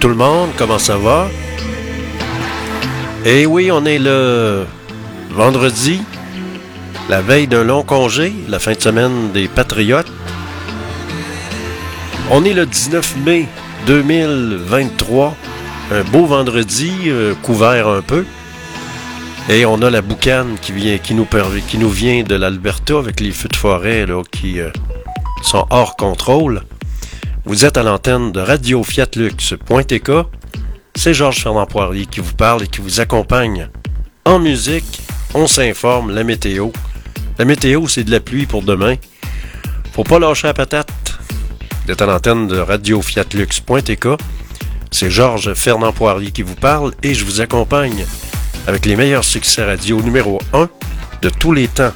Tout le monde, comment ça va? Eh oui, on est le vendredi, la veille d'un long congé, la fin de semaine des Patriotes. On est le 19 mai 2023, un beau vendredi, euh, couvert un peu. Et on a la boucane qui, vient, qui, nous, vient de l'Alberta avec les feux de forêt qui euh, sont hors contrôle. Vous êtes à l'antenne de Radio Fiatlux.tk. C'est Georges Fernand Poirier qui vous parle et qui vous accompagne en musique. On s'informe, la météo. La météo, c'est de la pluie pour demain. Faut pas lâcher la patate. Vous êtes à l'antenne de Radio Fiatlux.tk. C'est Georges Fernand Poirier qui vous parle et je vous accompagne avec les meilleurs succès radio numéro 1 de tous les temps.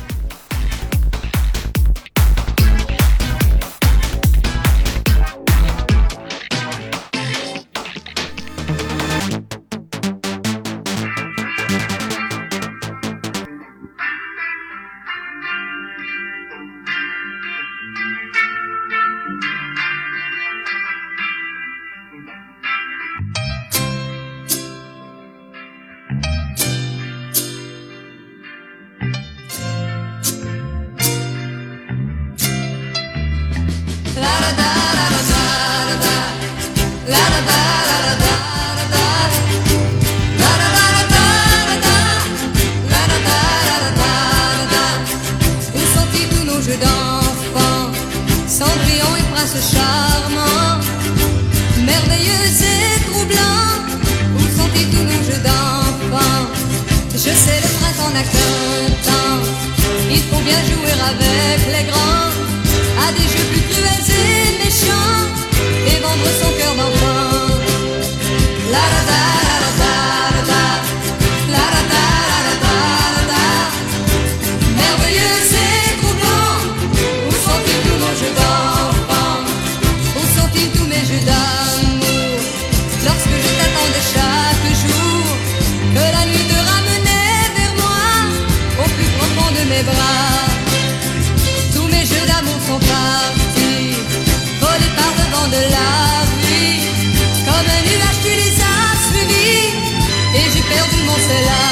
Tous mes jeux d'amour sont partis, volés par le vent de la nuit. Comme un nuage, tu les as suivis, et j'ai perdu mon seul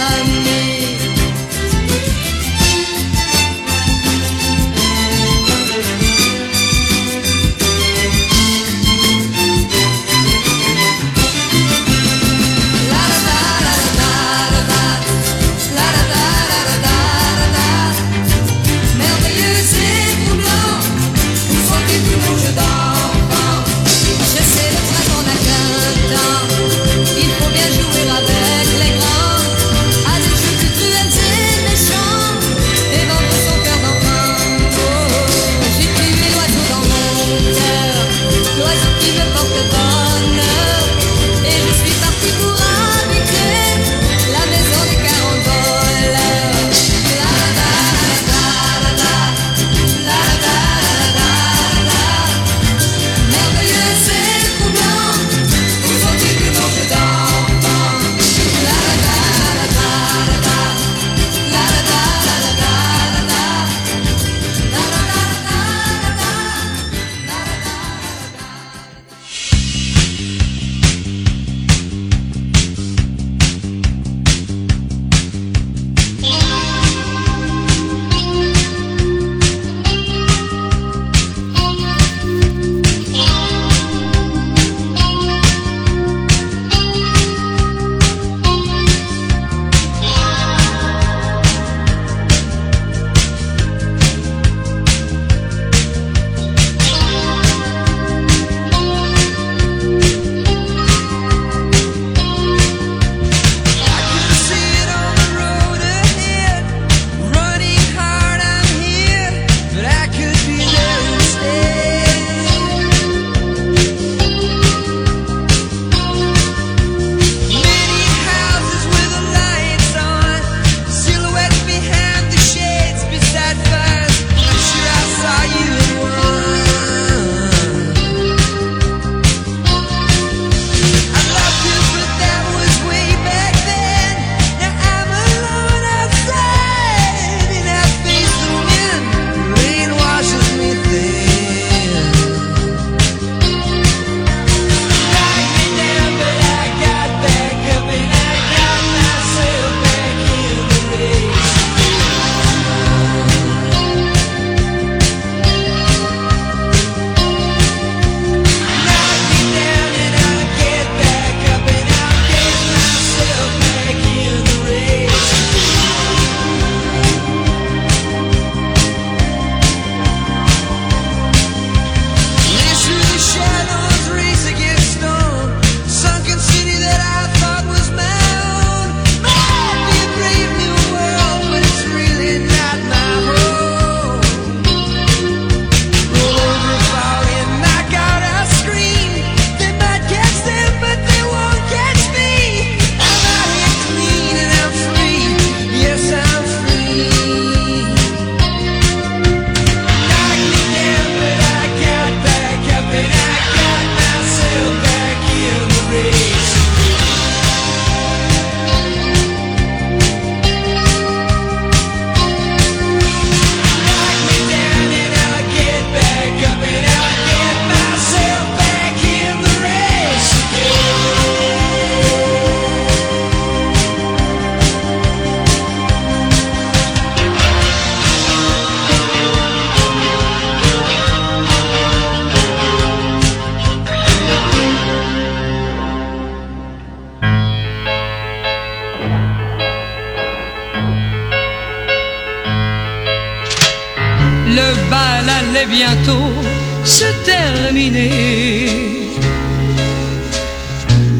se terminer.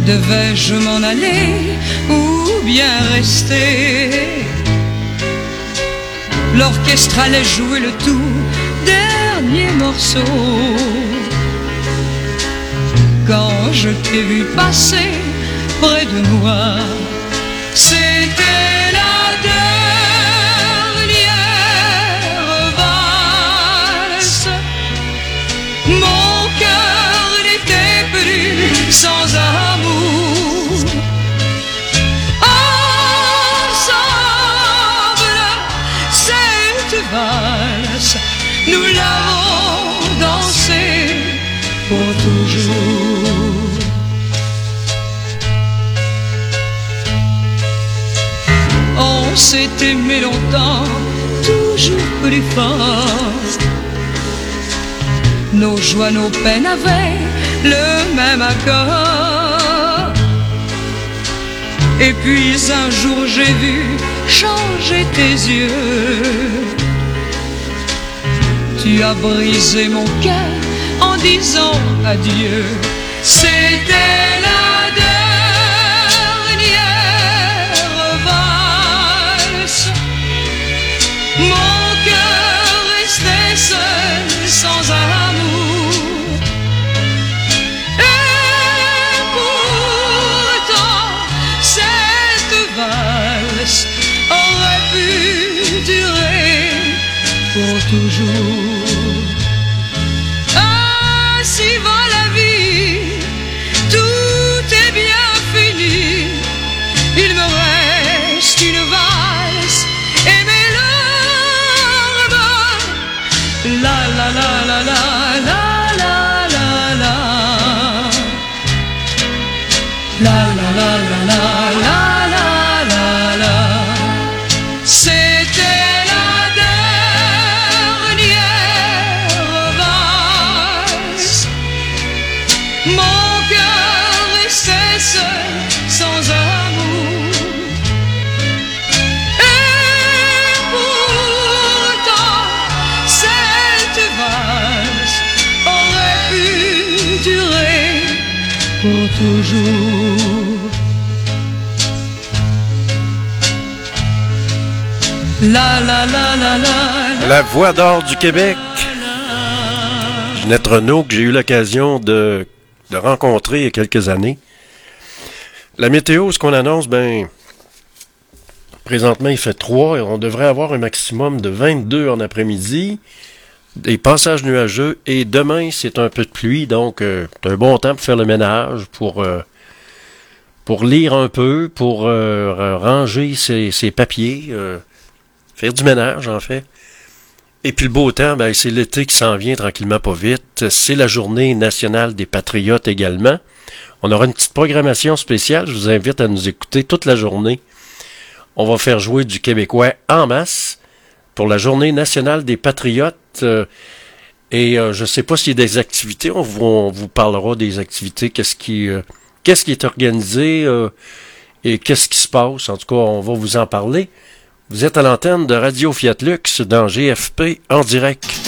Devais-je m'en aller ou bien rester? L'orchestre allait jouer le tout dernier morceau. Quand je t'ai vu passer près de moi, c'était la dernière On s'est aimé longtemps, toujours plus fort. Nos joies, nos peines avaient le même accord. Et puis un jour j'ai vu changer tes yeux. Tu as brisé mon cœur en disant adieu. C'était la dernière もう La la la la la. La voix d'or du Québec. Ginette Renault, que j'ai eu l'occasion de, de rencontrer il y a quelques années. La météo, ce qu'on annonce, ben, présentement, il fait 3 et on devrait avoir un maximum de 22 en après-midi. Des passages nuageux et demain, c'est un peu de pluie, donc euh, c'est un bon temps pour faire le ménage, pour, euh, pour lire un peu, pour euh, ranger ses, ses papiers, faire du ménage en fait. Et puis le beau temps, ben, c'est l'été qui s'en vient tranquillement pas vite. C'est la journée nationale des patriotes également. On aura une petite programmation spéciale. Je vous invite à nous écouter toute la journée. On va faire jouer du québécois en masse pour la journée nationale des patriotes. Euh, et euh, je ne sais pas s'il y a des activités. On vous, on vous parlera des activités. Qu'est-ce qui, euh, qu'est-ce qui est organisé euh, et qu'est-ce qui se passe. En tout cas, on va vous en parler. Vous êtes à l'antenne de Radio Fiat Lux dans GFP en direct.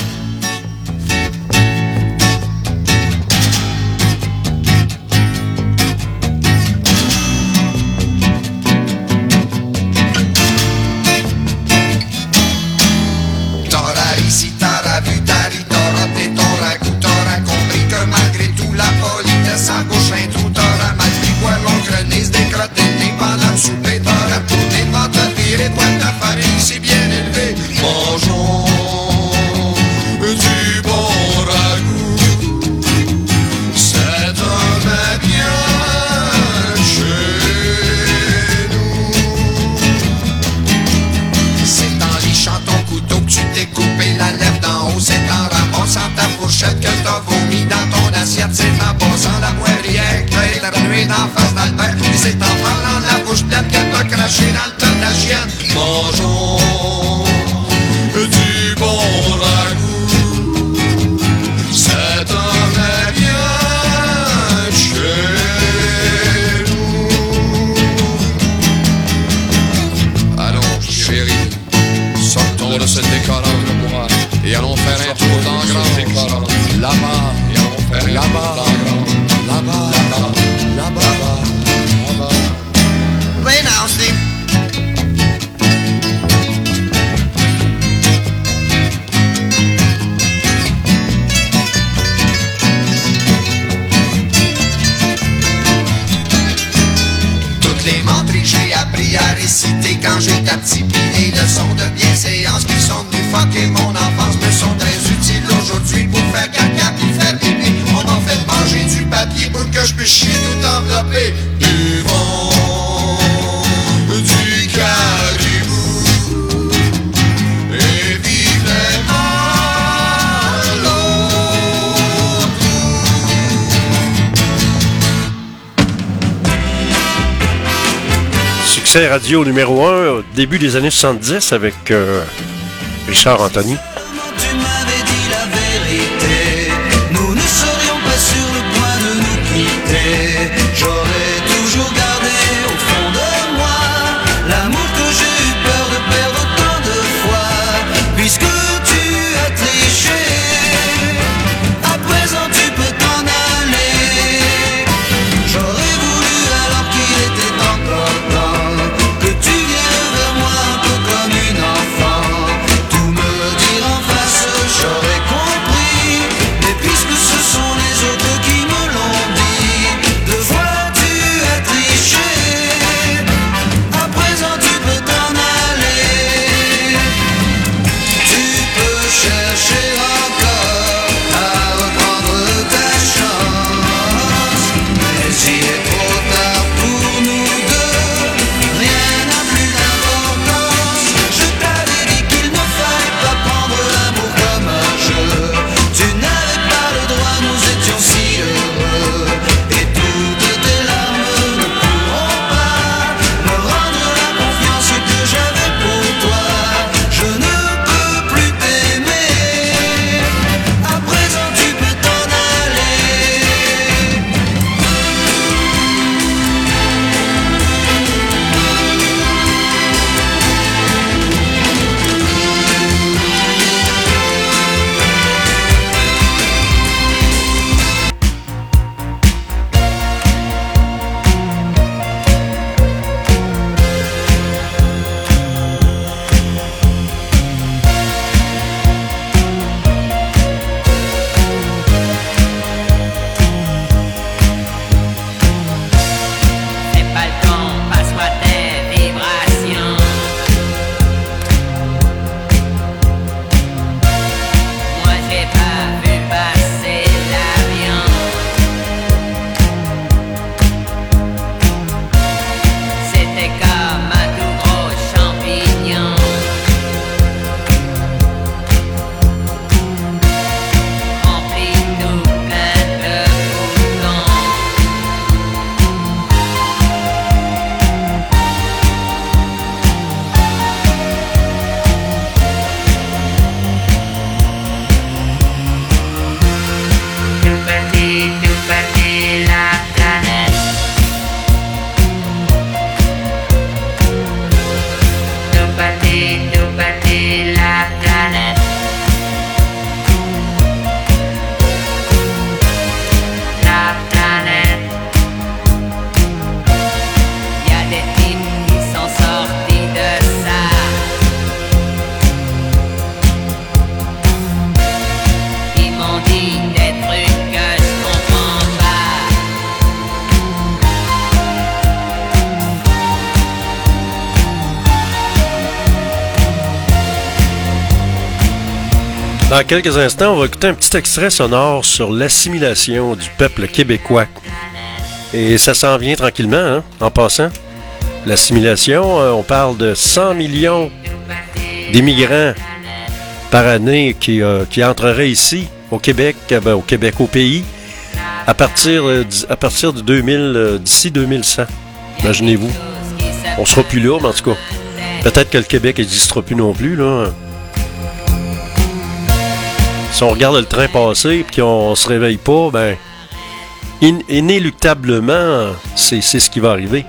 succès radio numéro 1 au début des années 70 avec euh, Richard Anthony. Dans quelques instants, on va écouter un petit extrait sonore sur l'assimilation du peuple québécois. Et ça s'en vient tranquillement, hein, en passant. L'assimilation, euh, on parle de 100 millions d'immigrants par année qui, euh, qui entreraient ici, au Québec, euh, ben, au Québec, au pays, à partir, à partir de 2000, d'ici 2100. Imaginez-vous. On sera plus là, mais en tout cas, peut-être que le Québec n'existera plus non plus, là si on regarde le train passer et qu'on se réveille pas, ben, inéluctablement, c'est ce qui va arriver.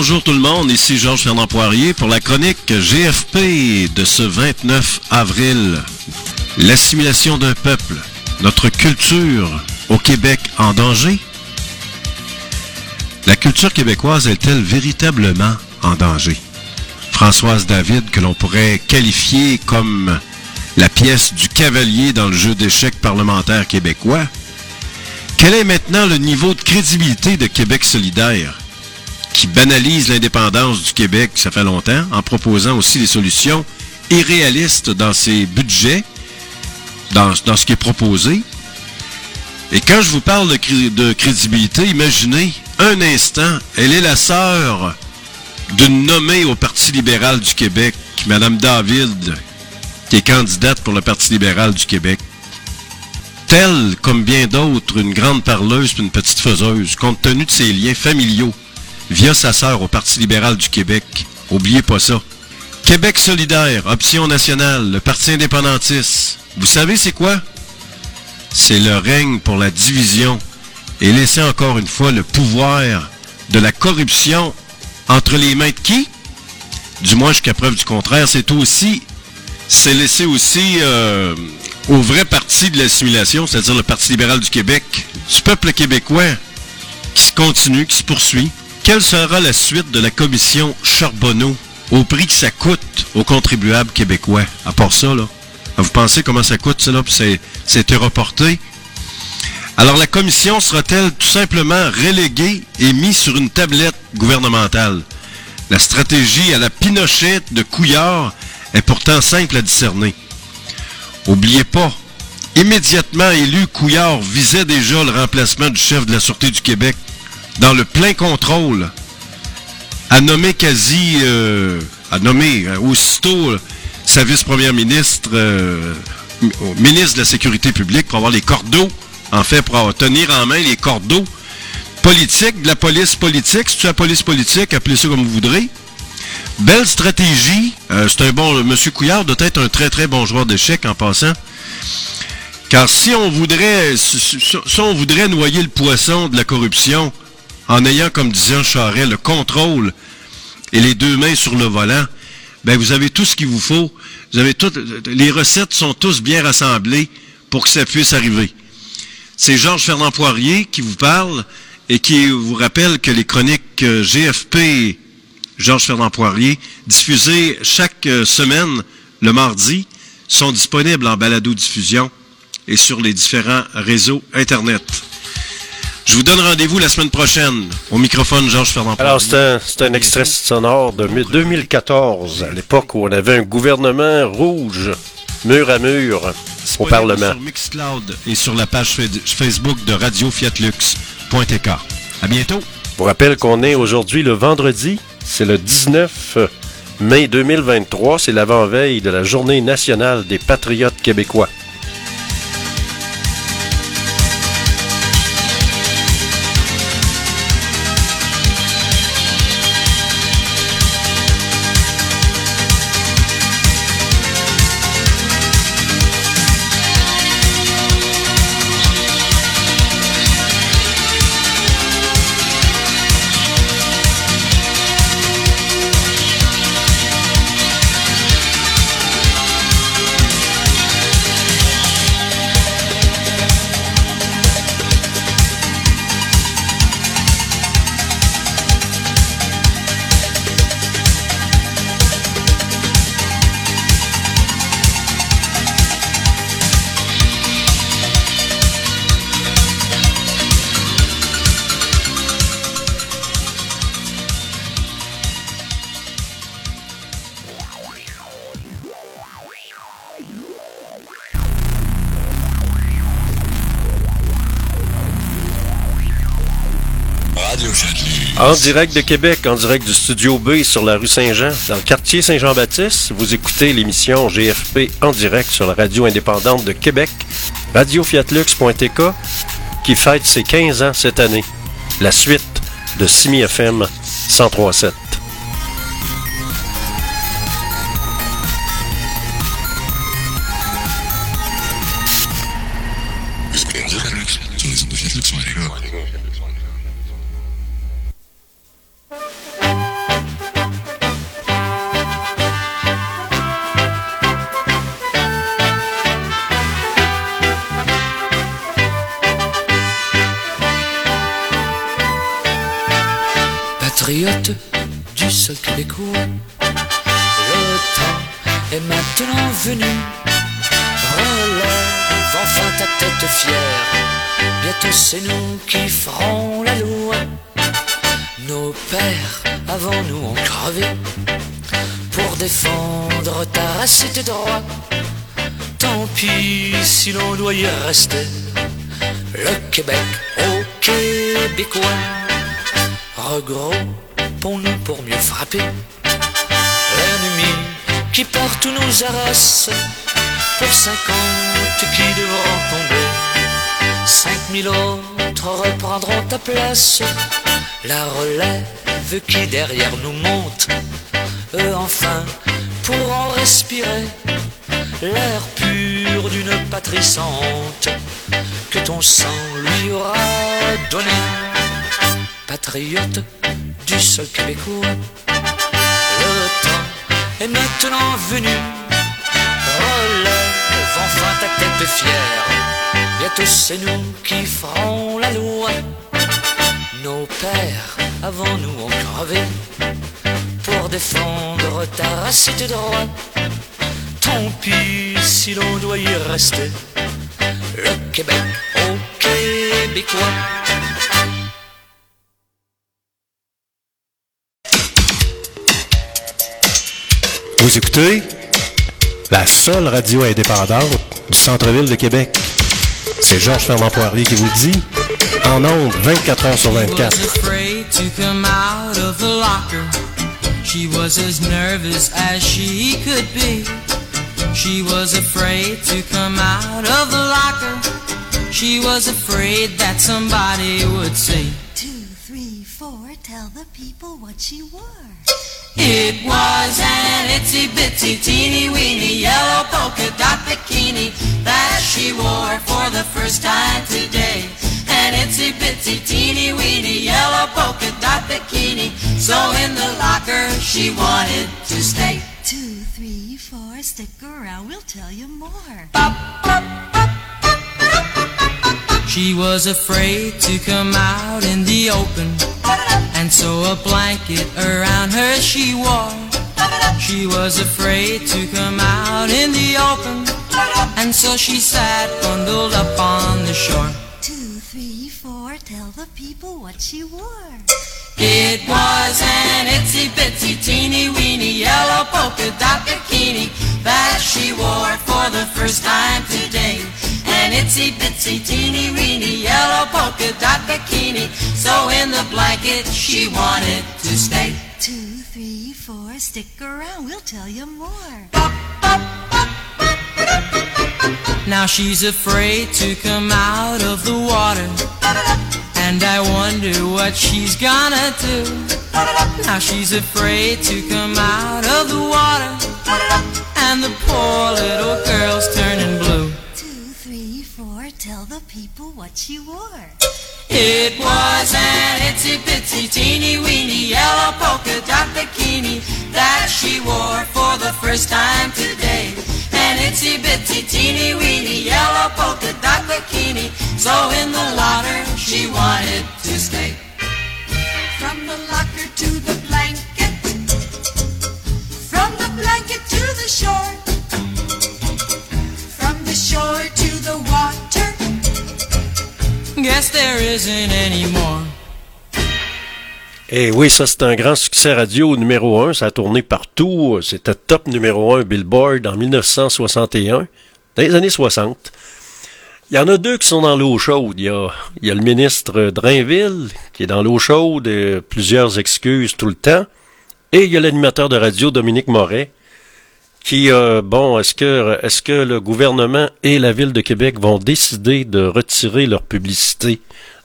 Bonjour tout le monde, ici Georges Fernand Poirier pour la chronique GFP de ce 29 avril. L'assimilation d'un peuple, notre culture au Québec en danger? La culture québécoise est-elle véritablement en danger? Françoise David, que l'on pourrait qualifier comme la pièce du cavalier dans le jeu d'échecs parlementaire québécois, quel est maintenant le niveau de crédibilité de Québec solidaire, qui banalise l'indépendance du Québec, ça fait longtemps, en proposant aussi des solutions irréalistes dans ses budgets, dans, ce qui est proposé? Et quand je vous parle de, de crédibilité, imaginez un instant, elle est la sœur d'une nommée au Parti libéral du Québec, Madame David, qui est candidate pour le Parti libéral du Québec. Telle, comme bien d'autres, une grande parleuse une petite faiseuse, compte tenu de ses liens familiaux, via sa sœur au Parti libéral du Québec. Oubliez pas ça. Québec solidaire, option nationale, le Parti indépendantiste. Vous savez c'est quoi? C'est le règne pour la division et laisser encore une fois le pouvoir de la corruption entre les mains de qui? Du moins jusqu'à preuve du contraire, c'est aussi, c'est laisser aussi euh, au vrai parti de l'assimilation, c'est-à-dire le Parti libéral du Québec, du peuple québécois, qui se continue, qui se poursuit. Quelle sera la suite de la commission Charbonneau au prix que ça coûte aux contribuables québécois? À part ça, là. Vous pensez comment ça coûte, ça, là, puis c'était reporté? Alors la commission sera-t-elle tout simplement reléguée et mise sur une tablette gouvernementale? La stratégie à la Pinochet de Couillard est pourtant simple à discerner. Oubliez pas, immédiatement élu, Couillard visait déjà le remplacement du chef de la Sûreté du Québec dans le plein contrôle, a nommé quasi, euh, a nommé euh, aussitôt euh, sa vice-première ministre, euh, ministre de la Sécurité publique pour avoir les cordeaux, en fait, pour tenir en main les cordeaux politiques, de la police politique, si tu la police politique, appelez ça comme vous voudrez. Belle stratégie. Euh, c'est un bon. Monsieur Couillard doit être un très très bon joueur d'échecs en passant. Car si on voudrait si on voudrait noyer le poisson de la corruption en ayant, comme disait Charest, le contrôle et les deux mains sur le volant, ben vous avez tout ce qu'il vous faut. Vous avez tout, les recettes sont tous bien rassemblées pour que ça puisse arriver. C'est Georges Fernand Poirier qui vous parle et qui vous rappelle que les chroniques euh, GFP Georges Fernand Poirier, diffusées chaque euh, semaine le mardi, sont disponibles en balado-diffusion et sur les différents réseaux Internet. Je vous donne rendez-vous la semaine prochaine au microphone Georges Fernand. Alors, c'est un, un extrait sonore de mi- 2014, à l'époque où on avait un gouvernement rouge, mur à mur, au Parlement. Sur Mixcloud et sur la page fa- Facebook de Radio Fiatlux.tk. À bientôt. Je vous rappelle qu'on est aujourd'hui le vendredi, c'est le 19 mai 2023, c'est l'avant-veille de la Journée nationale des patriotes québécois. En direct de Québec, en direct du Studio B sur la rue Saint-Jean, dans le quartier Saint-Jean-Baptiste, vous écoutez l'émission GFP en direct sur la radio indépendante de Québec, radiofiatlux.tk, qui fête ses 15 ans cette année. La suite de Simi FM 1037. Fière, bientôt c'est nous qui ferons la loi. Nos pères avant nous ont crevé pour défendre ta race et tes droits. Tant pis si l'on doit y rester. Le Québec au Québécois. Regroupons-nous pour mieux frapper l'ennemi qui partout nous harasse. Pour cinquante qui devront tomber, cinq mille autres reprendront ta place. La relève qui derrière nous monte, eux enfin pourront respirer l'air pur d'une patrie que ton sang lui aura donné. Patriote du sol québécois, le temps est maintenant venu. Relève enfin ta tête fière, bientôt c'est nous qui ferons la loi. Nos pères avant nous ont pour défendre ta race et tes. Tant pis si l'on doit y rester. Le Québec au Québécois. Vous écoutez la seule radio indépendante du centre-ville de Québec. C'est Georges Fernand Poirier qui vous le dit. En ondes, 24 heures sur 24. was afraid to come out of the locker. She was as nervous as she could be. She was afraid to come out of the locker. She was afraid that somebody would see. Two, three, four, tell the people what she wore. It was an itsy bitsy teeny weeny yellow polka dot bikini that she wore for the first time today. An itsy bitsy teeny weeny yellow polka dot bikini. So in the locker she wanted to stay. Two, three, four, stick around, we'll tell you more. She was afraid to come out in the open, and so a blanket around her she wore. She was afraid to come out in the open, and so she sat bundled up on the shore. Two, three, four, tell the people what she wore. It was an itsy bitsy teeny weeny yellow polka dot bikini that she wore for the first time today. An itsy bitsy teeny weeny yellow polka dot bikini. So in the blanket she wanted to stay. Two, three, four, stick around, we'll tell you more. Now she's afraid to come out of the water. And I wonder what she's gonna do. Now she's afraid to come out of the water. And the poor little girl's tell the people what she wore. It was an itsy bitsy teeny weeny yellow polka dot bikini that she wore for the first time today. An itsy bitsy teeny weeny yellow polka dot bikini. So in the water she wanted to stay. From the locker to the blanket, from the blanket to the shore, from the shore to the water. Guess. Et oui, ça c'est un grand succès radio numéro 1, ça a tourné partout, c'était top numéro 1 Billboard en 1961, dans les années 60. Il y en a deux qui sont dans l'eau chaude. Il y a, il y a le ministre Drainville qui est dans l'eau chaude, plusieurs excuses tout le temps. Et il y a l'animateur de radio Dominique Moret qui, euh, bon, est-ce que, est-ce que le gouvernement et la ville de Québec vont décider de retirer leur publicité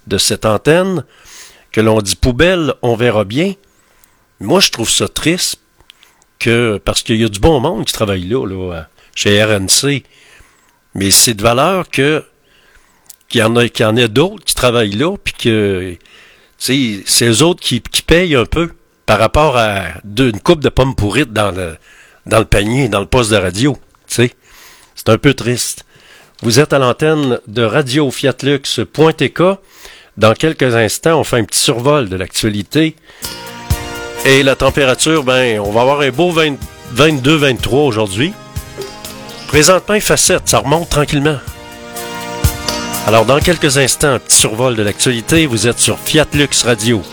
de cette antenne? que l'on dit poubelle, on verra bien. Moi, je trouve ça triste que parce qu'il y a du bon monde qui travaille là, là chez RNC. Mais c'est de valeur que qu'il y en a, qu'il y en d'autres qui travaillent là, puis que c'est eux autres qui, payent un peu par rapport à une coupe de pommes pourrites dans le, dans le panier, dans le poste de radio. C'est un peu triste. Vous êtes à l'antenne de Radio Fiatlux.tk. Dans quelques instants, on fait un petit survol de l'actualité. Et la température, ben, on va avoir un beau 22-23 aujourd'hui. Présentement, il fait 7, ça remonte tranquillement. Alors, dans quelques instants, un petit survol de l'actualité, vous êtes sur Fiat Lux Radio.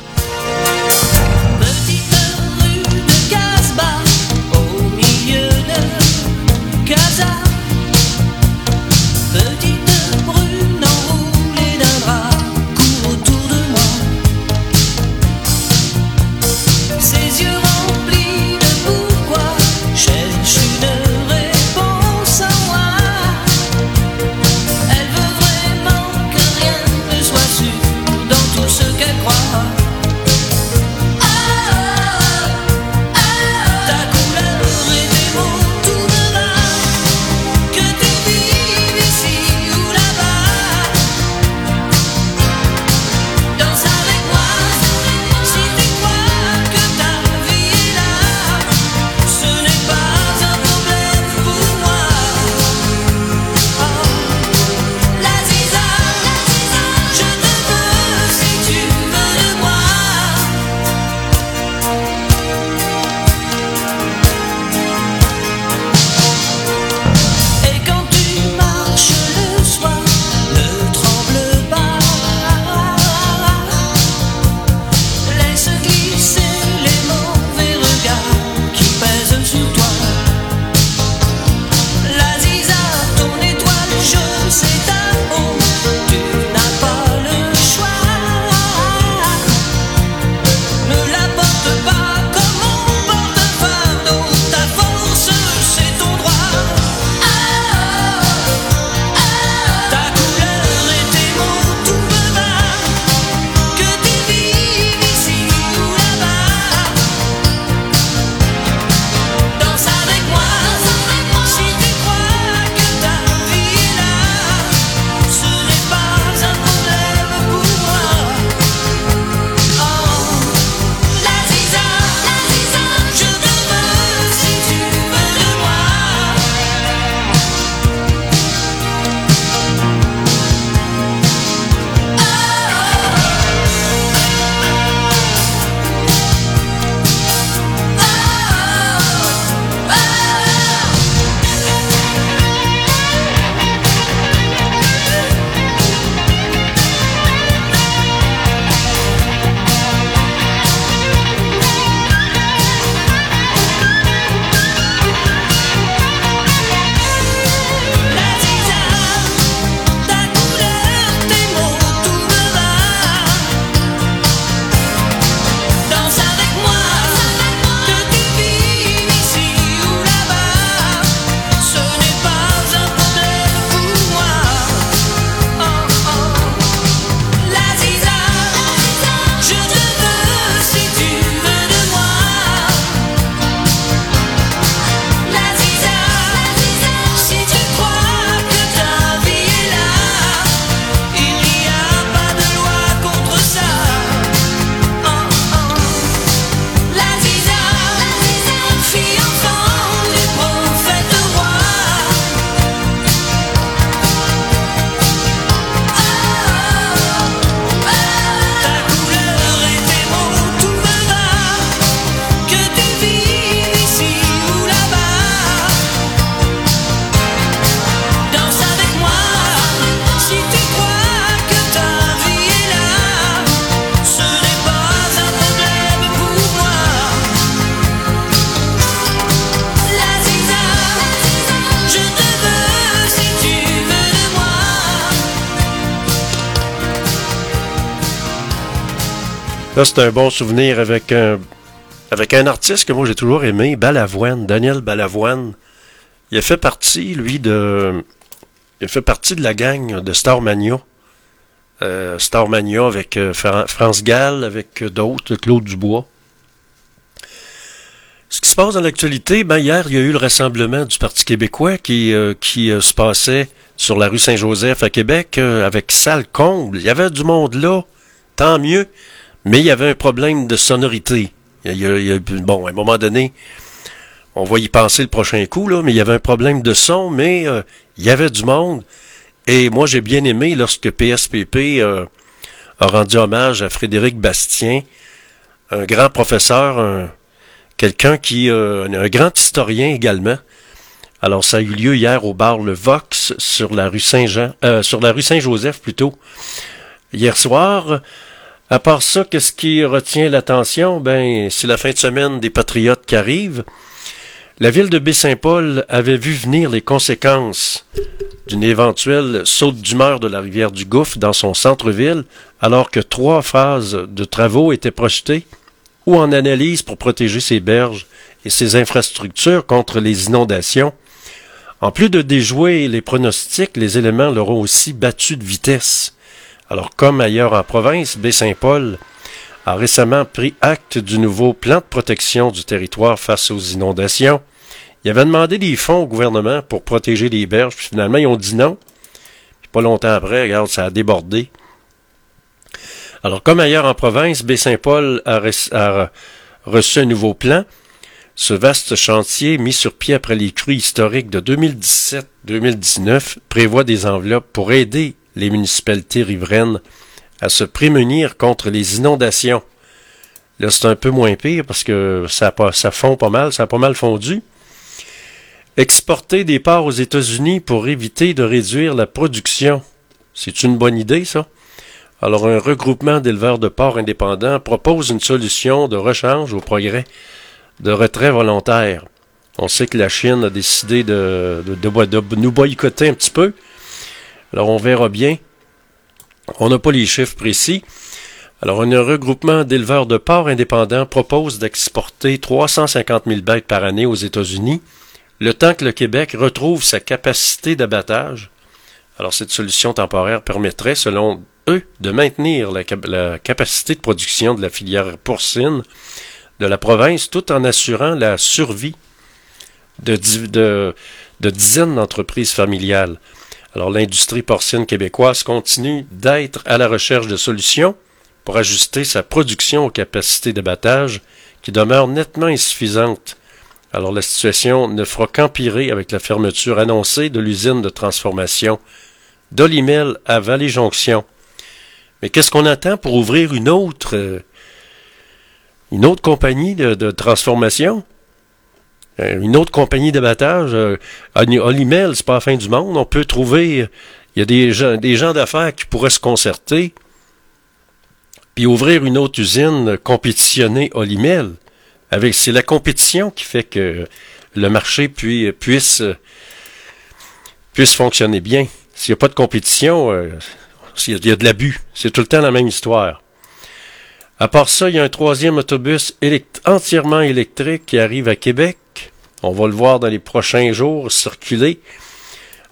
C'est un bon souvenir avec un, avec un artiste que moi j'ai toujours aimé, Balavoine, Daniel Balavoine. Il a fait partie, lui, de. Il a fait partie de la gang de Starmania. Euh, Starmania avec euh, France Gall, avec d'autres, Claude Dubois. Ce qui se passe dans l'actualité, ben hier, il y a eu le rassemblement du Parti québécois qui, euh, qui se passait sur la rue Saint-Joseph à Québec avec salle comble. Il y avait du monde là, tant mieux. Mais il y avait un problème de sonorité. Il y a, bon, à un moment donné, on va y penser le prochain coup, là, mais il y avait un problème de son, mais euh, il y avait du monde. Et moi, j'ai bien aimé lorsque PSPP euh, a rendu hommage à Frédéric Bastien un grand professeur, un, quelqu'un qui euh, un grand historien également. Alors ça a eu lieu hier au bar Le Vox sur la rue Saint-Jean, euh, sur la rue Saint-Joseph plutôt. Hier soir, à part ça, qu'est-ce qui retient l'attention? Ben, c'est la fin de semaine des patriotes qui arrivent. La ville de Baie-Saint-Paul avait vu venir les conséquences d'une éventuelle saute d'humeur de la rivière du Gouffre dans son centre-ville, alors que trois phases de travaux étaient projetées ou en analyse pour protéger ses berges et ses infrastructures contre les inondations. En plus de déjouer les pronostics, les éléments leur ont aussi battu de vitesse. Alors, comme ailleurs en province, Baie-Saint-Paul a récemment pris acte du nouveau plan de protection du territoire face aux inondations. Il avait demandé des fonds au gouvernement pour protéger les berges, puis finalement, ils ont dit non. Puis pas longtemps après, regarde, ça a débordé. Alors, comme ailleurs en province, Baie-Saint-Paul a, a, reçu un nouveau plan. Ce vaste chantier, mis sur pied après les crues historiques de 2017-2019, prévoit des enveloppes pour aider les municipalités riveraines à se prémunir contre les inondations. Là, c'est un peu moins pire parce que ça, ça fond pas mal, ça a pas mal fondu. Exporter des parts aux États-Unis pour éviter de réduire la production. C'est une bonne idée, ça? Alors, un regroupement d'éleveurs de porcs indépendants propose une solution de rechange au progrès de retrait volontaire. On sait que la Chine a décidé de, nous boycotter un petit peu. Alors, on verra bien. On n'a pas les chiffres précis. Alors, un regroupement d'éleveurs de porcs indépendants propose d'exporter 350 000 bêtes par année aux États-Unis, le temps que le Québec retrouve sa capacité d'abattage. Alors, cette solution temporaire permettrait, selon eux, de maintenir la, capacité de production de la filière porcine de la province tout en assurant la survie de dizaines d'entreprises familiales. Alors l'industrie porcine québécoise continue d'être à la recherche de solutions pour ajuster sa production aux capacités d'abattage qui demeurent nettement insuffisantes. Alors la situation ne fera qu'empirer avec la fermeture annoncée de l'usine de transformation d'Olimel à Vallée-Jonction. Mais qu'est-ce qu'on attend pour ouvrir une autre, euh, une autre compagnie de, de transformation? Euh, une autre compagnie d'abattage, euh, Olimel, c'est pas la fin du monde. On peut trouver, il y a des gens, d'affaires qui pourraient se concerter, puis ouvrir une autre usine compétitionnée Olimel. Avec, c'est la compétition qui fait que le marché puis, puisse, fonctionner bien. S'il n'y a pas de compétition, euh, il y a de l'abus. C'est tout le temps la même histoire. À part ça, il y a un troisième autobus entièrement électrique qui arrive à Québec. On va le voir dans les prochains jours circuler.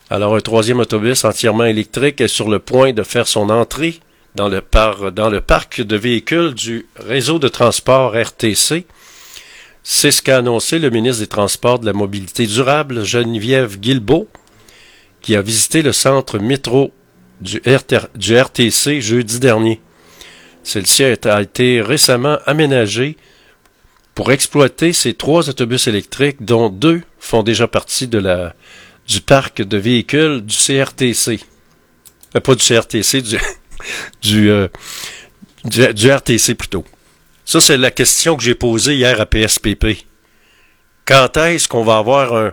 Alors, un troisième autobus entièrement électrique est sur le point de faire son entrée dans le, parc de véhicules du réseau de transport RTC. C'est ce qu'a annoncé le ministre des Transports de la Mobilité durable, Geneviève Guilbeault, qui a visité le centre métro du RTC jeudi dernier. Celle-ci a été récemment aménagée pour exploiter ces trois autobus électriques, dont deux font déjà partie de la, du parc de véhicules du CRTC. Euh, pas du CRTC, du, euh, RTC plutôt. Ça, c'est la question que j'ai posée hier à PSPP. Quand est-ce qu'on va avoir un,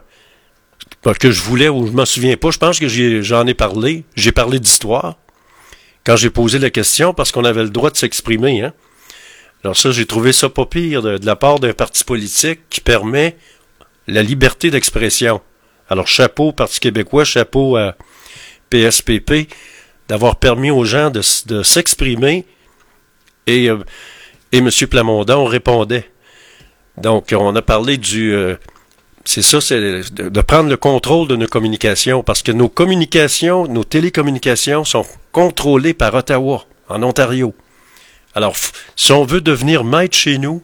que je voulais ou je m'en souviens pas. Je pense que j'en ai, ai, parlé. J'ai parlé d'histoire quand j'ai posé la question parce qu'on avait le droit de s'exprimer. Hein? Alors ça, j'ai trouvé ça pas pire de, la part d'un parti politique qui permet la liberté d'expression. Alors chapeau Parti québécois, chapeau à PSPP d'avoir permis aux gens de, s'exprimer et, euh, M. Plamondon répondait. Donc on a parlé du... Euh, c'est ça, c'est de, prendre le contrôle de nos communications, parce que nos communications, nos télécommunications sont contrôlées par Ottawa, en Ontario. Alors, si on veut devenir maître chez nous,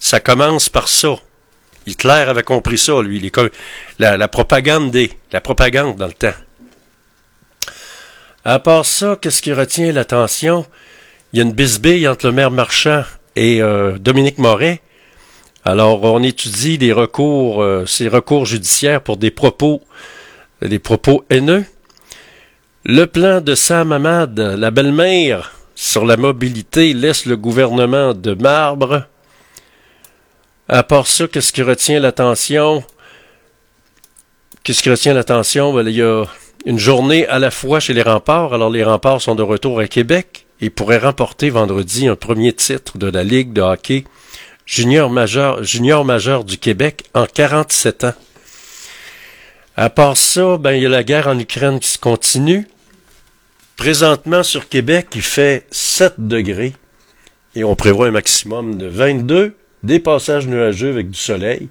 ça commence par ça. Hitler avait compris ça, lui. La, propagande des, la propagande dans le temps. À part ça, qu'est-ce qui retient l'attention? Il y a une bisbille entre le maire Marchand et euh, Dominique Moret alors, on étudie des recours, euh, ces recours judiciaires pour des propos, des propos haineux. Le plan de Sam Ahmad, la belle-mère sur la mobilité laisse le gouvernement de marbre. À part ça, qu'est-ce qui retient l'attention? Qu'est-ce qui retient l'attention? Ben, il y a une journée à la fois chez les remparts. Alors, les remparts sont de retour à Québec et pourraient remporter vendredi un premier titre de la Ligue de hockey junior majeur, junior majeur du Québec en 47 ans. À part ça, ben, il y a la guerre en Ukraine qui se continue. Présentement, sur Québec, il fait 7 degrés et on prévoit un maximum de 22, des passages nuageux avec du soleil.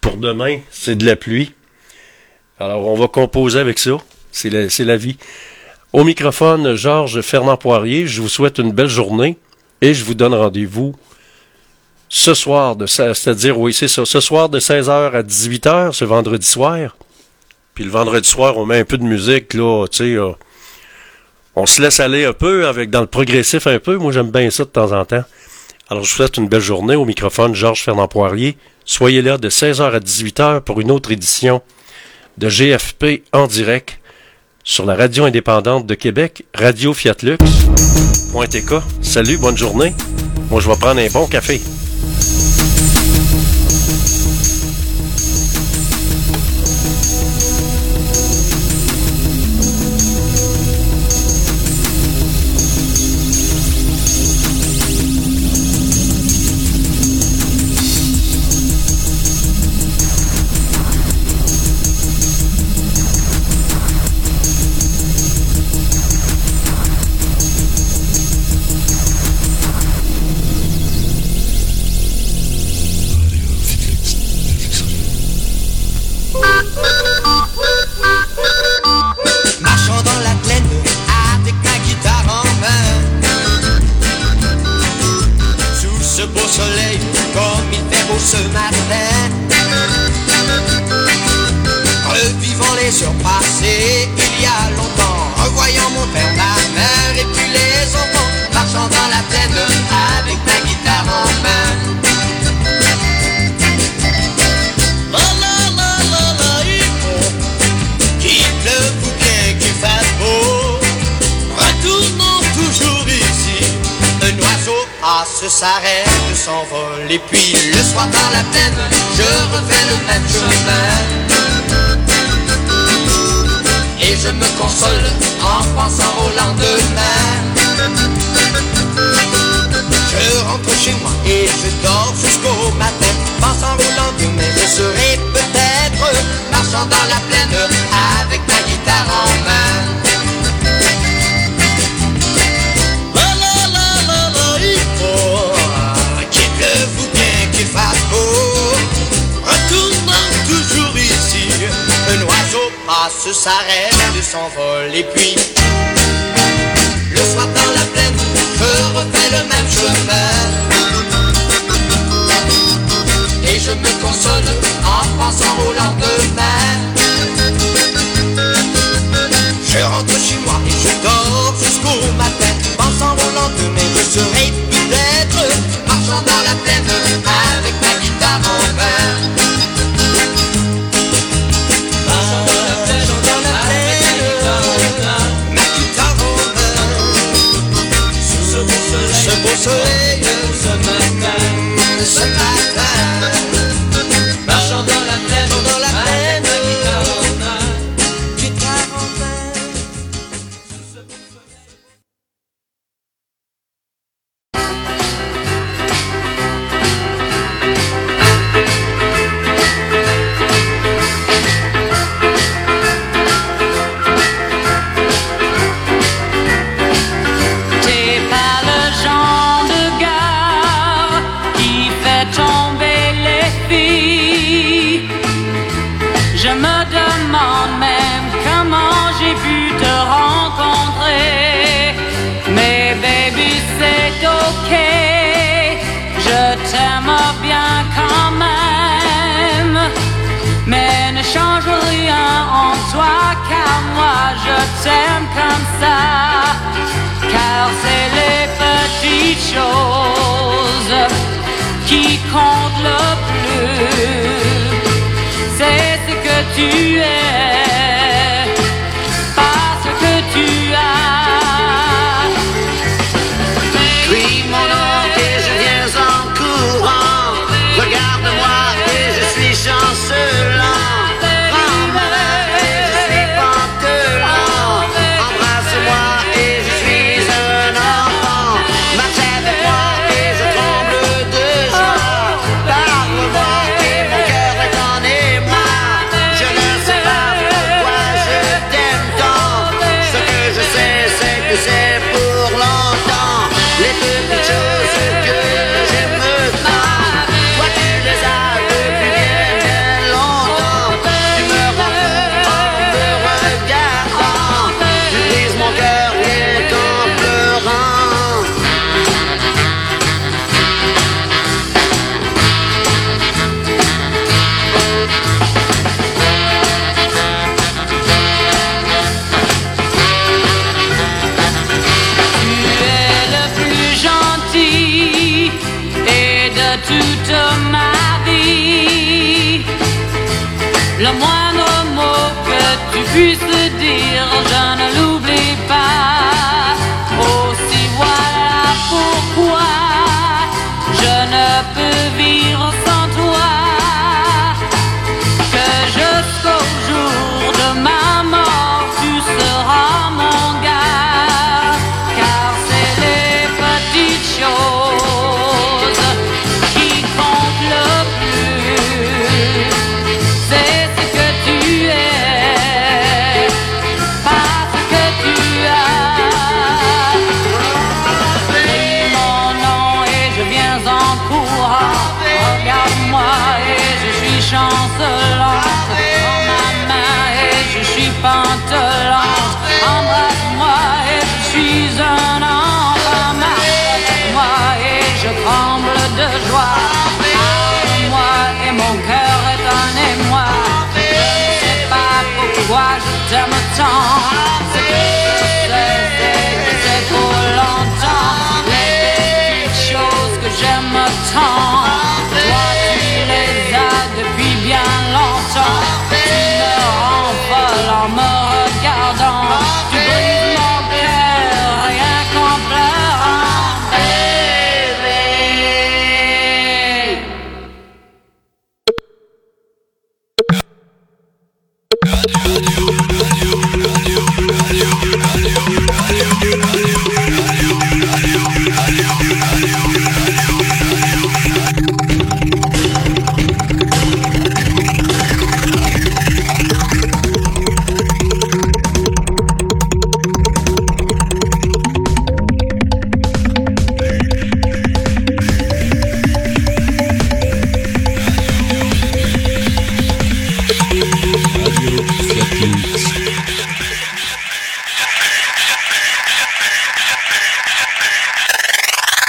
Pour demain, c'est de la pluie. Alors, on va composer avec ça. C'est la, vie. Au microphone, Georges Fernand Poirier, je vous souhaite une belle journée et je vous donne rendez-vous ce soir, de, c'est-à-dire, oui, c'est ça, ce soir de 16h à 18h, ce vendredi soir. Puis le vendredi soir, on met un peu de musique, là, tu sais, euh, on se laisse aller un peu avec dans le progressif un peu. Moi, j'aime bien ça de temps en temps. Alors, je vous souhaite une belle journée au microphone Georges Fernand Poirier. Soyez là de 16h à 18h pour une autre édition de GFP en direct sur la radio indépendante de Québec, Radio Fiat Salut, bonne journée. Moi, je vais prendre un bon café. passe, s'arrête, s'envole Et puis le soir par la plaine, je refais le même chemin. Et je me console en pensant au lendemain. Je rentre chez moi et je dors jusqu'au matin Pensant au lendemain, je serai peut-être Marchant dans la plaine avec ma guitare en main. Un oiseau passe, s'arrête, s'envole et puis. Le soir dans la plaine, je refais le même chemin. Et je me console en pensant au lendemain. Je rentre chez moi et je dors jusqu'au matin, pensant au lendemain, je serai peut-être marchant dans la plaine avec ma guitare en main. so je suis